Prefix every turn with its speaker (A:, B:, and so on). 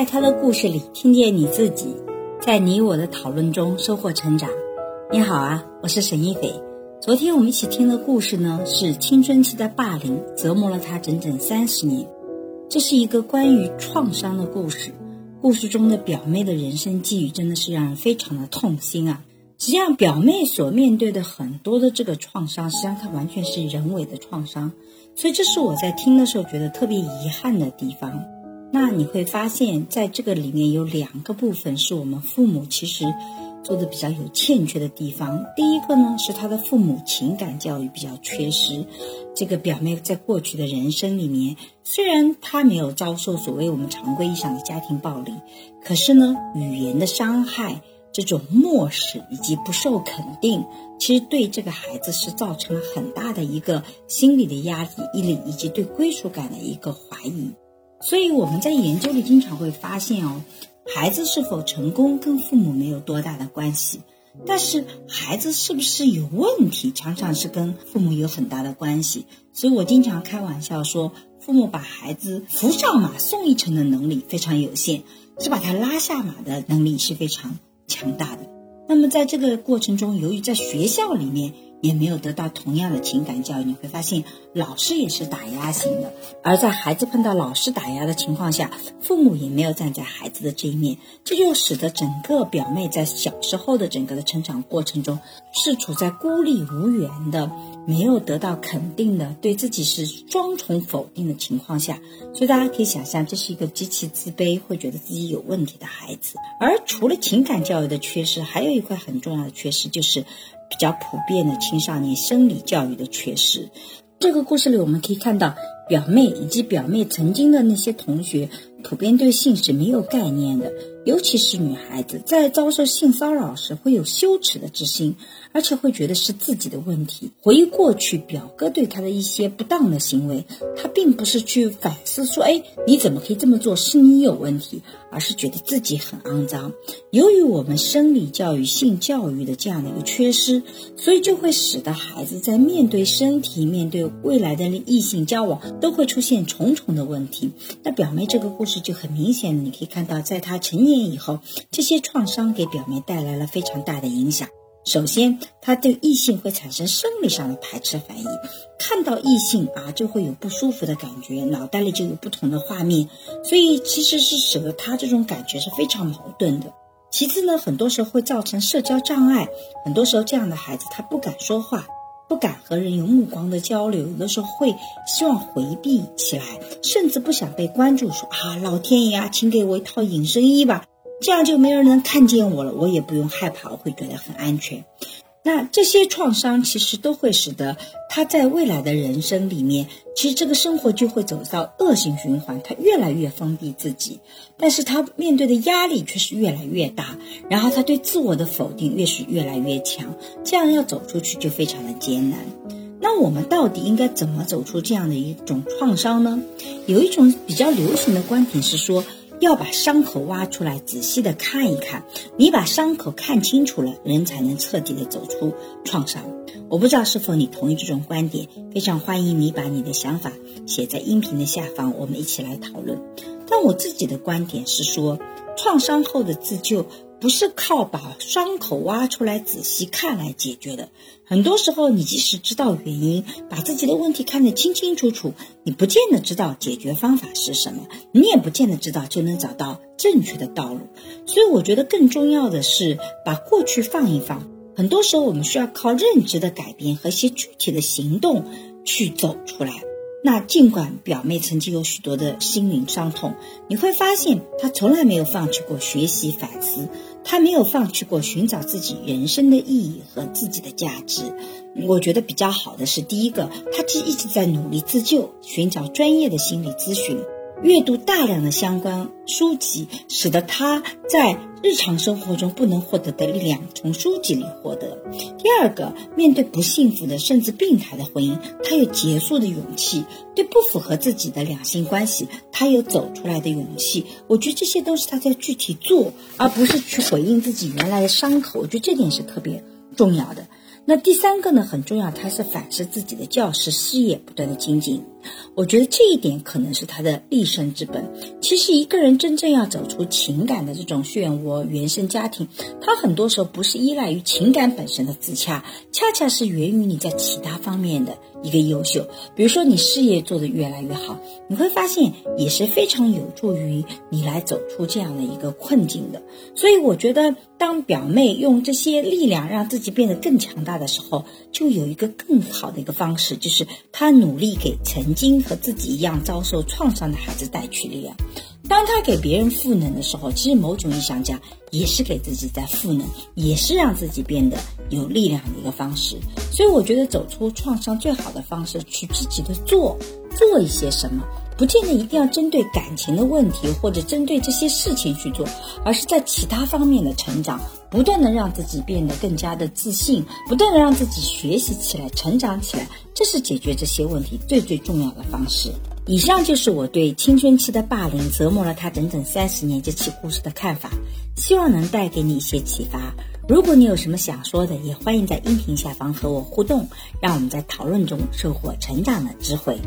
A: 在他的故事里听见你自己，在你我的讨论中收获成长。你好啊，我是沈一斐。昨天我们一起听的故事呢，是青春期的霸凌折磨了他整整三十年。这是一个关于创伤的故事。故事中的表妹的人生际遇真的是让人非常的痛心啊！实际上，表妹所面对的很多的这个创伤，实际上它完全是人为的创伤，所以这是我在听的时候觉得特别遗憾的地方。那你会发现在这个里面有两个部分是我们父母其实做的比较有欠缺的地方。第一个呢是他的父母情感教育比较缺失。这个表妹在过去的人生里面，虽然她没有遭受所谓我们常规意义上的家庭暴力，可是呢，语言的伤害、这种漠视以及不受肯定，其实对这个孩子是造成了很大的一个心理的压力、毅力以及对归属感的一个怀疑。所以我们在研究里经常会发现哦，孩子是否成功跟父母没有多大的关系，但是孩子是不是有问题，常常是跟父母有很大的关系。所以我经常开玩笑说，父母把孩子扶上马送一程的能力非常有限，是把他拉下马的能力是非常强大的。那么在这个过程中，由于在学校里面。也没有得到同样的情感教育，你会发现老师也是打压型的，而在孩子碰到老师打压的情况下，父母也没有站在孩子的这一面，这就使得整个表妹在小时候的整个的成长过程中是处在孤立无援的，没有得到肯定的，对自己是双重否定的情况下，所以大家可以想象，这是一个极其自卑，会觉得自己有问题的孩子。而除了情感教育的缺失，还有一块很重要的缺失就是。比较普遍的青少年生理教育的缺失，这个故事里我们可以看到，表妹以及表妹曾经的那些同学，普遍对性是没有概念的，尤其是女孩子在遭受性骚扰时会有羞耻的之心。而且会觉得是自己的问题。回忆过去表哥对他的一些不当的行为，他并不是去反思说：“哎，你怎么可以这么做？是你有问题。”而是觉得自己很肮脏。由于我们生理教育、性教育的这样的一个缺失，所以就会使得孩子在面对身体、面对未来的异性交往，都会出现重重的问题。那表妹这个故事就很明显，你可以看到，在她成年以后，这些创伤给表妹带来了非常大的影响。首先，他对异性会产生生理上的排斥反应，看到异性啊就会有不舒服的感觉，脑袋里就有不同的画面，所以其实是使得他这种感觉是非常矛盾的。其次呢，很多时候会造成社交障碍，很多时候这样的孩子他不敢说话，不敢和人有目光的交流，有的时候会希望回避起来，甚至不想被关注，说啊老天爷啊，请给我一套隐身衣吧。这样就没人能看见我了，我也不用害怕，我会觉得很安全。那这些创伤其实都会使得他在未来的人生里面，其实这个生活就会走到恶性循环，他越来越封闭自己，但是他面对的压力却是越来越大，然后他对自我的否定越是越来越强，这样要走出去就非常的艰难。那我们到底应该怎么走出这样的一种创伤呢？有一种比较流行的观点是说。要把伤口挖出来，仔细的看一看。你把伤口看清楚了，人才能彻底的走出创伤。我不知道是否你同意这种观点，非常欢迎你把你的想法写在音频的下方，我们一起来讨论。但我自己的观点是说，创伤后的自救。不是靠把伤口挖出来仔细看来解决的。很多时候，你即使知道原因，把自己的问题看得清清楚楚，你不见得知道解决方法是什么，你也不见得知道就能找到正确的道路。所以，我觉得更重要的是把过去放一放。很多时候，我们需要靠认知的改变和一些具体的行动去走出来。那尽管表妹曾经有许多的心灵伤痛，你会发现她从来没有放弃过学习反思。他没有放弃过寻找自己人生的意义和自己的价值。我觉得比较好的是，第一个，他既一直在努力自救，寻找专业的心理咨询。阅读大量的相关书籍，使得他在日常生活中不能获得的力量从书籍里获得。第二个，面对不幸福的甚至病态的婚姻，他有结束的勇气；对不符合自己的两性关系，他有走出来的勇气。我觉得这些都是他在具体做，而不是去回应自己原来的伤口。我觉得这点是特别重要的。那第三个呢，很重要，他是反思自己的教师事业不断的精进。我觉得这一点可能是他的立身之本。其实一个人真正要走出情感的这种漩涡，原生家庭，他很多时候不是依赖于情感本身的自洽，恰恰是源于你在其他方面的一个优秀。比如说你事业做得越来越好，你会发现也是非常有助于你来走出这样的一个困境的。所以我觉得，当表妹用这些力量让自己变得更强大的时候，就有一个更好的一个方式，就是她努力给成曾经和自己一样遭受创伤的孩子带去力量。当他给别人赋能的时候，其实某种意义上讲，也是给自己在赋能，也是让自己变得有力量的一个方式。所以，我觉得走出创伤最好的方式，去积极的做做一些什么，不见得一定要针对感情的问题或者针对这些事情去做，而是在其他方面的成长，不断的让自己变得更加的自信，不断的让自己学习起来、成长起来，这是解决这些问题最最重要的方式。以上就是我对青春期的霸凌折磨了他整整三十年这期故事的看法，希望能带给你一些启发。如果你有什么想说的，也欢迎在音频下方和我互动，让我们在讨论中收获成长的智慧。